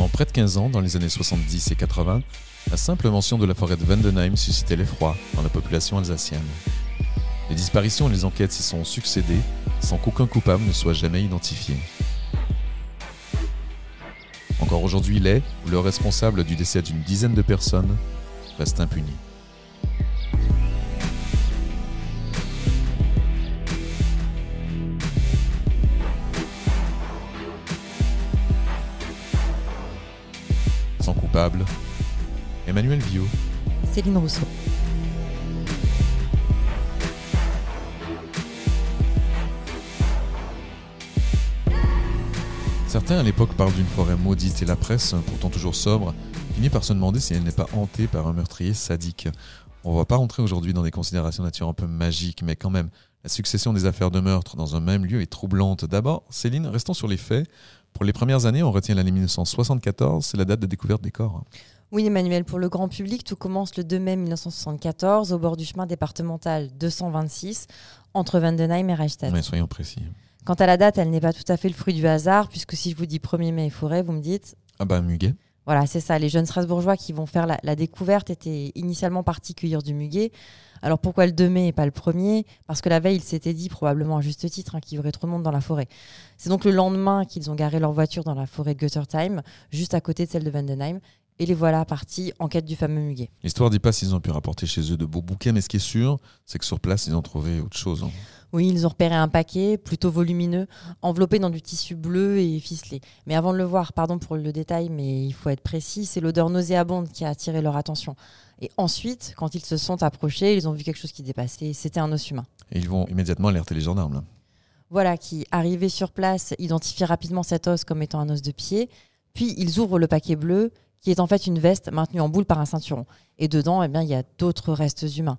Pendant près de 15 ans, dans les années 70 et 80, la simple mention de la forêt de Vendenheim suscitait l'effroi dans la population alsacienne. Les disparitions et les enquêtes s'y sont succédées sans qu'aucun coupable ne soit jamais identifié. Encore aujourd'hui, les ou le responsable du décès d'une dizaine de personnes reste impuni. Coupable, Emmanuel Viau. Céline Rousseau. Certains à l'époque parlent d'une forêt maudite et la presse, pourtant toujours sobre, finit par se demander si elle n'est pas hantée par un meurtrier sadique. On ne va pas rentrer aujourd'hui dans des considérations nature un peu magiques, mais quand même, la succession des affaires de meurtre dans un même lieu est troublante. D'abord, Céline, restons sur les faits. Pour les premières années, on retient l'année 1974, c'est la date de découverte des corps. Oui, Emmanuel, pour le grand public, tout commence le 2 mai 1974 au bord du chemin départemental 226 entre Vandenheim et Reichstadt. Mais soyons précis. Quant à la date, elle n'est pas tout à fait le fruit du hasard, puisque si je vous dis 1er mai et forêt, vous me dites. Ah bah, muguet. Voilà, c'est ça. Les jeunes Strasbourgeois qui vont faire la, découverte étaient initialement partis cueillir du muguet. Alors pourquoi le 2 mai et pas le 1er Parce que la veille, il s'était dit, probablement à juste titre, hein, qu'il y aurait trop de monde dans la forêt. C'est donc le lendemain qu'ils ont garé leur voiture dans la forêt de Göttertheim, juste à côté de celle de Vandenheim. Et les voilà partis en quête du fameux muguet. L'histoire dit pas s'ils ont pu rapporter chez eux de beaux bouquets, mais ce qui est sûr, c'est que sur place, ils ont trouvé autre chose. Hein. Oui, ils ont repéré un paquet plutôt volumineux, enveloppé dans du tissu bleu et ficelé. Mais avant de le voir, pardon pour le détail, mais il faut être précis, c'est l'odeur nauséabonde qui a attiré leur attention. Et ensuite, quand ils se sont approchés, ils ont vu quelque chose qui dépassait. C'était un os humain. Et ils vont immédiatement alerter les gendarmes. Voilà, qui, arrivés sur place, identifient rapidement cet os comme étant un os de pied. Puis ils ouvrent le paquet bleu, qui est en fait une veste maintenue en boule par un ceinturon. Et dedans, eh bien, il y a d'autres restes humains.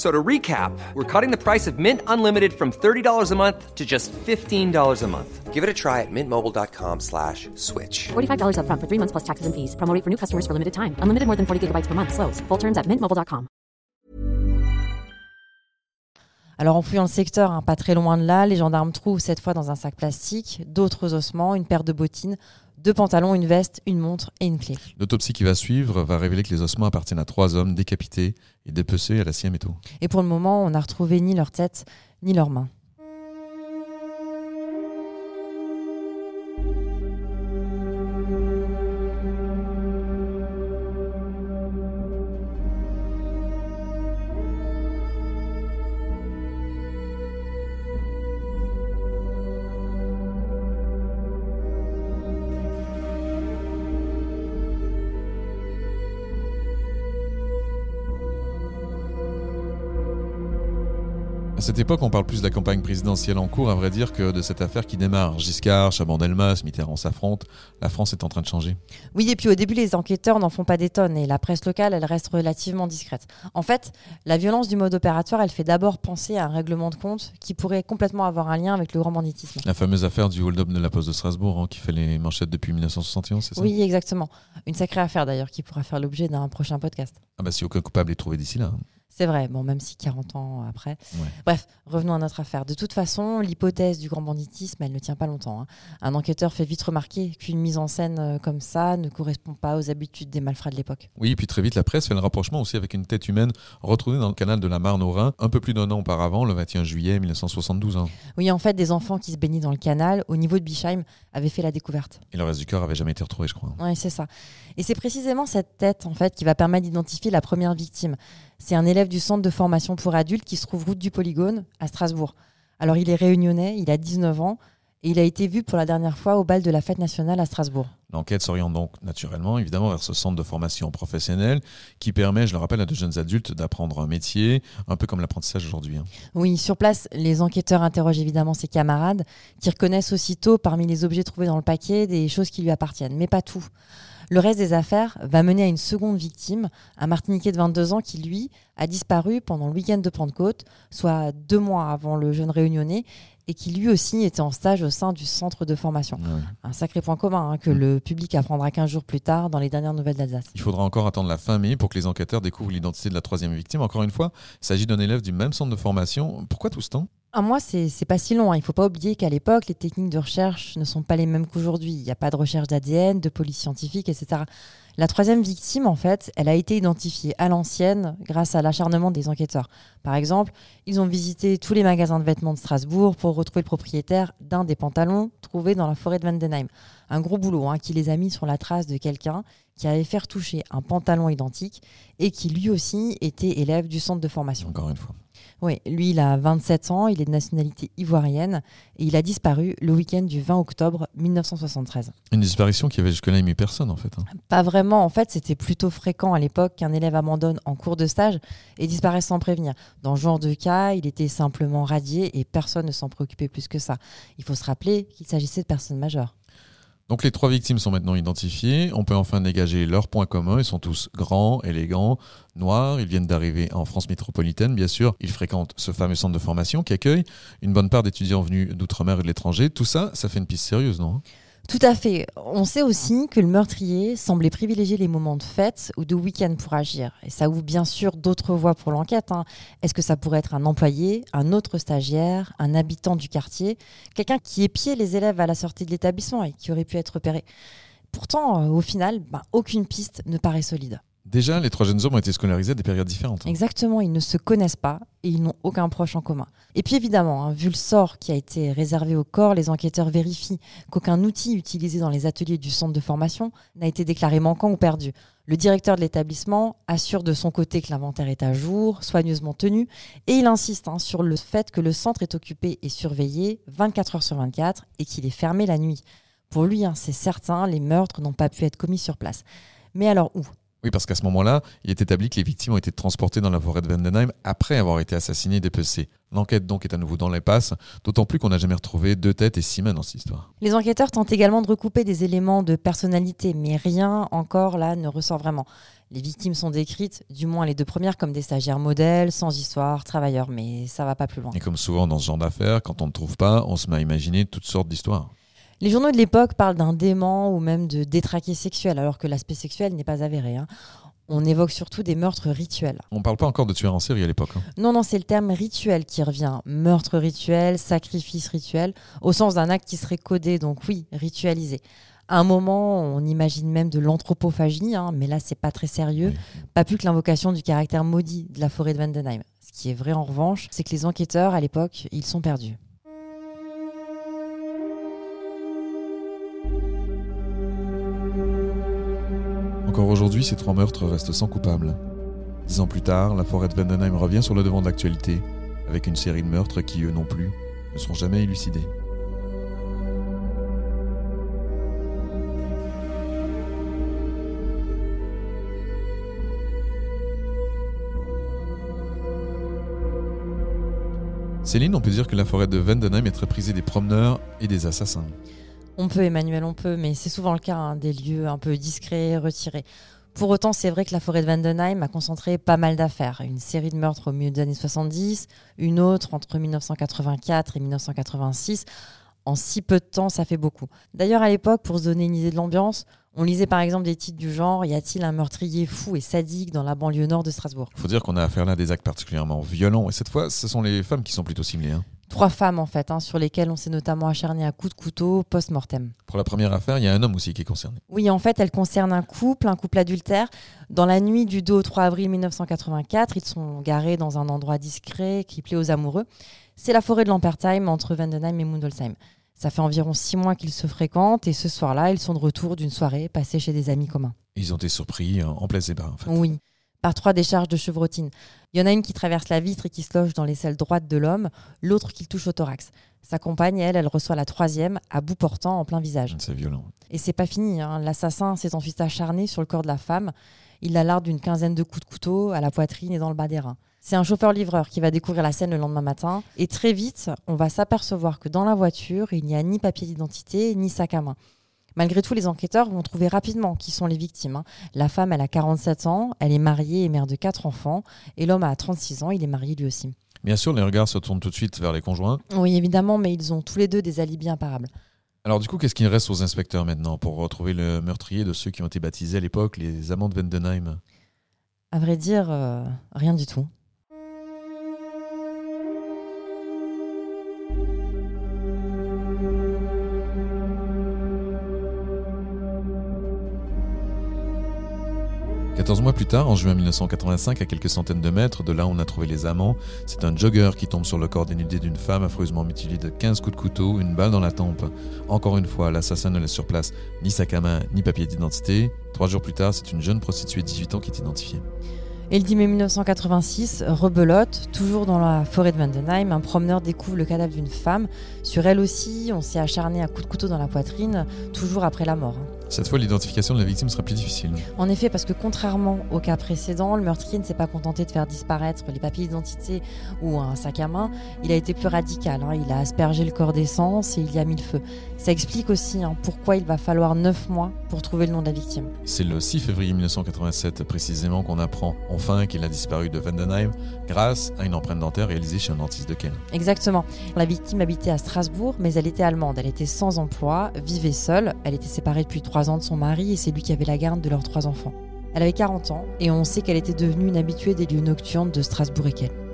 So to recap, we're cutting the price of Mint Unlimited from $30 a month to just $15 a month. Give it a try at mintmobile.com slash switch. $45 up front for three months plus taxes and fees. Promo for new customers for limited time. Unlimited more than 40 gigabytes per month. Slows. Full terms at mintmobile.com. Alors en fouillant le secteur, hein, pas très loin de là, les gendarmes trouvent cette fois dans un sac plastique d'autres ossements, une paire de bottines, deux pantalons, une veste, une montre et une clé. L'autopsie qui va suivre va révéler que les ossements appartiennent à trois hommes décapités et dépecés à la scie à métaux. Et pour le moment, on n'a retrouvé ni leur tête ni leurs mains. À cette époque, on parle plus de la campagne présidentielle en cours, à vrai dire, que de cette affaire qui démarre. Giscard, Chaban-Delmas, Mitterrand s'affrontent. La France est en train de changer. Oui, et puis au début, les enquêteurs n'en font pas des tonnes et la presse locale, elle reste relativement discrète. En fait, la violence du mode opératoire, elle fait d'abord penser à un règlement de compte qui pourrait complètement avoir un lien avec le grand banditisme. La fameuse affaire du hold-up de la Poste de Strasbourg, hein, qui fait les manchettes depuis 1971, c'est ça? Oui, exactement. Une sacrée affaire d'ailleurs qui pourra faire l'objet d'un prochain podcast. Ah bah si aucun coupable est trouvé d'ici là. C'est vrai, bon, même si 40 ans après. Bref, revenons à notre affaire. De toute façon, l'hypothèse du grand banditisme, elle ne tient pas longtemps. Hein. Un enquêteur fait vite remarquer qu'une mise en scène euh, comme ça ne correspond pas aux habitudes des malfrats de l'époque. Oui, et puis très vite, la presse fait le rapprochement aussi avec une tête humaine retrouvée dans le canal de la Marne au Rhin un peu plus d'un an auparavant, le 21 juillet 1972. Hein. Oui, en fait, des enfants qui se baignaient dans le canal, au niveau de Bischheim, avaient fait la découverte. Et le reste du corps avait jamais été retrouvé, je crois. Oui, c'est ça. Et c'est précisément cette tête, en fait, qui va permettre d'identifier la première victime. C'est un élève du centre de formation pour adultes qui se trouve route du Polygone à Strasbourg. Alors il est réunionnais, il a 19 ans et il a été vu pour la dernière fois au bal de la fête nationale à Strasbourg. L'enquête s'oriente donc naturellement, évidemment, vers ce centre de formation professionnelle qui permet, je le rappelle, à de jeunes adultes d'apprendre un métier, un peu comme l'apprentissage aujourd'hui. Hein. Oui, sur place, les enquêteurs interrogent évidemment ses camarades, qui reconnaissent aussitôt parmi les objets trouvés dans le paquet des choses qui lui appartiennent, mais pas tout. Le reste des affaires va mener à une seconde victime, un Martiniquais de 22 ans qui, lui, a disparu pendant le week-end de Pentecôte, soit deux mois avant le jeune réunionnais, et qui lui aussi était en stage au sein du centre de formation. Ah. Un sacré point commun hein, que Mm. le public apprendra 15 jours plus tard dans les dernières nouvelles d'Alsace. Il faudra encore attendre la fin mai pour que les enquêteurs découvrent l'identité de la troisième victime. Encore une fois, il s'agit d'un élève du même centre de formation. Pourquoi tout ce temps? Un mois, c'est pas si long. hein. Il faut pas oublier qu'à l'époque, les techniques de recherche ne sont pas les mêmes qu'aujourd'hui. Il n'y a pas de recherche d'ADN, de police scientifique, etc. La troisième victime, en fait, elle a été identifiée à l'ancienne grâce à l'acharnement des enquêteurs. Par exemple, ils ont visité tous les magasins de vêtements de Strasbourg pour retrouver le propriétaire d'un des pantalons trouvés dans la forêt de Vandenheim. Un gros boulot hein, qui les a mis sur la trace de quelqu'un qui avait fait retoucher un pantalon identique et qui lui aussi était élève du centre de formation. Encore une fois. Oui, lui, il a 27 ans, il est de nationalité ivoirienne et il a disparu le week-end du 20 octobre 1973. Une disparition qui avait jusque-là ému personne, en fait. hein. Pas vraiment, en fait, c'était plutôt fréquent à l'époque qu'un élève abandonne en cours de stage et disparaisse sans prévenir. Dans ce genre de cas, il était simplement radié et personne ne s'en préoccupait plus que ça. Il faut se rappeler qu'il s'agissait de personnes majeures. Donc les trois victimes sont maintenant identifiées. On peut enfin dégager leurs points communs. Ils sont tous grands, élégants, noirs. Ils viennent d'arriver en France métropolitaine, bien sûr. Ils fréquentent ce fameux centre de formation qui accueille une bonne part d'étudiants venus d'outre-mer et de l'étranger. Tout ça, ça fait une piste sérieuse, non? Tout à fait. On sait aussi que le meurtrier semblait privilégier les moments de fête ou de week-end pour agir. Et ça ouvre bien sûr d'autres voies pour l'enquête. hein. Est-ce que ça pourrait être un employé, un autre stagiaire, un habitant du quartier, quelqu'un qui épiait les élèves à la sortie de l'établissement et qui aurait pu être repéré? Pourtant, euh, au final, ben, aucune piste ne paraît solide. Déjà, les trois jeunes hommes ont été scolarisés à des périodes différentes. hein. Exactement, ils ne se connaissent pas et ils n'ont aucun proche en commun. Et puis évidemment, hein, vu le sort qui a été réservé au corps, les enquêteurs vérifient qu'aucun outil utilisé dans les ateliers du centre de formation n'a été déclaré manquant ou perdu. Le directeur de l'établissement assure de son côté que l'inventaire est à jour, soigneusement tenu, et il insiste hein, sur le fait que le centre est occupé et surveillé 24 heures sur 24 et qu'il est fermé la nuit. Pour lui, c'est certain, les meurtres n'ont pas pu être commis sur place. Mais alors où? Oui, parce qu'à ce moment-là, il est établi que les victimes ont été transportées dans la forêt de Vandenheim après avoir été assassinées et dépecées. L'enquête donc est à nouveau dans l'impasse, d'autant plus qu'on n'a jamais retrouvé deux têtes et six mains dans cette histoire. Les enquêteurs tentent également de recouper des éléments de personnalité, mais rien encore là ne ressort vraiment. Les victimes sont décrites, du moins les deux premières, comme des stagiaires modèles, sans histoire, travailleurs, mais ça va pas plus loin. Et comme souvent dans ce genre d'affaires, quand on ne trouve pas, on se met à imaginer toutes sortes d'histoires. Les journaux de l'époque parlent d'un dément ou même de détraqué sexuel, alors que l'aspect sexuel n'est pas avéré. hein. On évoque surtout des meurtres rituels. On parle pas encore de tueurs en série à l'époque. hein. Non, non, c'est le terme rituel qui revient. Meurtre rituel, sacrifice rituel, au sens d'un acte qui serait codé, donc oui, ritualisé. À un moment, on imagine même de l'anthropophagie, hein, mais là, c'est pas très sérieux. Pas plus que l'invocation du caractère maudit de la forêt de Vandenheim. Ce qui est vrai en revanche, c'est que les enquêteurs, à l'époque, ils sont perdus. Aujourd'hui, ces trois meurtres restent sans coupable. Dix ans plus tard, la forêt de Vandenheim revient sur le devant de l'actualité, avec une série de meurtres qui, eux non plus, ne sont jamais élucidés. Céline, on peut dire que la forêt de Vandenheim est très prisée des promeneurs et des assassins. On peut, Emmanuel, on peut, mais c'est souvent le cas, hein, des lieux un peu discrets, retirés. Pour autant, c'est vrai que la forêt de Vandenheim a concentré pas mal d'affaires. Une série de meurtres au milieu des années 70, une autre entre 1984 et 1986. En si peu de temps, ça fait beaucoup. D'ailleurs, à l'époque, pour se donner une idée de l'ambiance, on lisait par exemple des titres du genre Y a-t-il un meurtrier fou et sadique dans la banlieue nord de Strasbourg Il faut dire qu'on a affaire là à des actes particulièrement violents, et cette fois, ce sont les femmes qui sont plutôt ciblées. hein. Trois femmes en fait, hein, sur lesquelles on s'est notamment acharné à coups de couteau post-mortem. Pour la première affaire, il y a un homme aussi qui est concerné. Oui, en fait, elle concerne un couple, un couple adultère. Dans la nuit du 2 au 3 avril 1984, ils sont garés dans un endroit discret qui plaît aux amoureux. C'est la forêt de Lampertheim entre Vandenheim et Mundolsheim. Ça fait environ six mois qu'ils se fréquentent et ce soir-là, ils sont de retour d'une soirée passée chez des amis communs. Ils ont été surpris euh, en plein débat, en fait. Oui, par trois décharges de chevrotine. Il y en a une qui traverse la vitre et qui se loge dans l'aisselle droite de l'homme, l'autre qui le touche au thorax. Sa compagne, elle, elle reçoit la troisième, à bout portant, en plein visage. C'est violent. Et c'est pas fini. hein. L'assassin s'est ensuite acharné sur le corps de la femme. Il la larde d'une quinzaine de coups de couteau à la poitrine et dans le bas des reins. C'est un chauffeur-livreur qui va découvrir la scène le lendemain matin. Et très vite, on va s'apercevoir que dans la voiture, il n'y a ni papier d'identité, ni sac à main. Malgré tout, les enquêteurs vont trouver rapidement qui sont les victimes. hein. La femme, elle a 47 ans, elle est mariée et mère de quatre enfants, et l'homme a 36 ans, il est marié lui aussi. Bien sûr, les regards se tournent tout de suite vers les conjoints. Oui, évidemment, mais ils ont tous les deux des alibis imparables. Alors du coup, qu'est-ce qu'il reste aux inspecteurs maintenant pour retrouver le meurtrier de ceux qui ont été baptisés à l'époque les amants de Vendenheim? À vrai dire, euh, rien du tout. Quatorze mois plus tard, en juin 1985, à quelques centaines de mètres de là où on a trouvé les amants, c'est un jogger qui tombe sur le corps dénudé d'une femme affreusement mutilée de 15 coups de couteau, une balle dans la tempe. Encore une fois, l'assassin ne laisse sur place ni sac à main, ni papier d'identité. Trois jours plus tard, c'est une jeune prostituée de 18 ans qui est identifiée. Et le 10 mai 1986, rebelote, toujours dans la forêt de Vandenheim, un promeneur découvre le cadavre d'une femme. Sur elle aussi, on s'est acharné à coups de couteau dans la poitrine, toujours après la mort. Cette fois, l'identification de la victime sera plus difficile. En effet, parce que contrairement au cas précédent, le meurtrier ne s'est pas contenté de faire disparaître les papiers d'identité ou un sac à main. Il a été plus radical. hein. Il a aspergé le corps d'essence et il y a mis le feu. Ça explique aussi hein, pourquoi il va falloir 9 mois pour trouver le nom de la victime. C'est le 6 février 1987 précisément qu'on apprend enfin qu'il a disparu de Vendenheim grâce à une empreinte dentaire réalisée chez un dentiste de Ken. Exactement. La victime habitait à Strasbourg, mais elle était allemande. Elle était sans emploi, vivait seule. Elle était séparée depuis 3 ans de son mari et c'est lui qui avait la garde de leurs trois enfants. Elle avait 40 ans et on sait qu'elle était devenue une habituée des lieux nocturnes de Strasbourg et Quelle.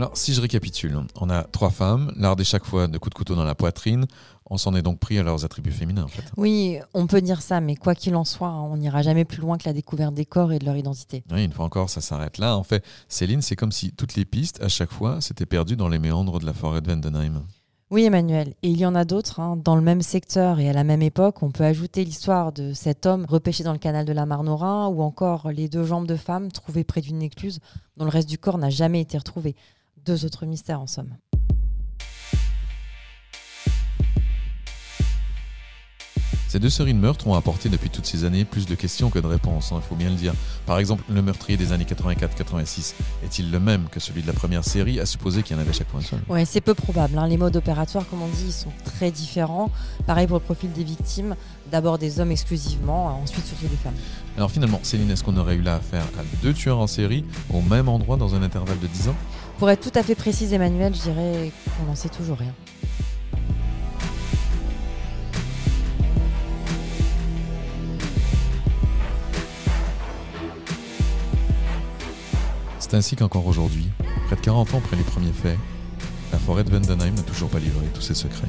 Alors, si je récapitule, on a trois femmes, lardées chaque fois de coups de couteau dans la poitrine. On s'en est donc pris à leurs attributs féminins, en fait. Oui, on peut dire ça, mais quoi qu'il en soit, on n'ira jamais plus loin que la découverte des corps et de leur identité. Oui, une fois encore, ça s'arrête là. En fait, Céline, c'est comme si toutes les pistes, à chaque fois, s'étaient perdues dans les méandres de la forêt de Vendenheim. Oui, Emmanuel, et il y en a d'autres. hein. Dans le même secteur et à la même époque, on peut ajouter l'histoire de cet homme repêché dans le canal de la Rhin, ou encore les deux jambes de femme trouvées près d'une écluse dont le reste du corps n'a jamais été retrouvé. Deux autres mystères en somme. Ces deux séries de meurtres ont apporté depuis toutes ces années plus de questions que de réponses, il faut bien le dire. Par exemple, le meurtrier des années 84-86 est-il le même que celui de la première série, à supposer qu'il y en avait chaque fois un seul? Ouais, c'est peu probable. hein. Les modes opératoires, comme on dit, ils sont très différents. Pareil pour le profil des victimes. D'abord des hommes exclusivement, ensuite surtout des femmes. Alors finalement, Céline, est-ce qu'on aurait eu là affaire à deux tueurs en série au même endroit dans un intervalle de 10 ans? Pour être tout à fait précise, Emmanuel, je dirais qu'on n'en sait toujours rien. C'est ainsi qu'encore aujourd'hui, près de 40 ans après les premiers faits, la forêt de Vendenheim n'a toujours pas livré tous ses secrets.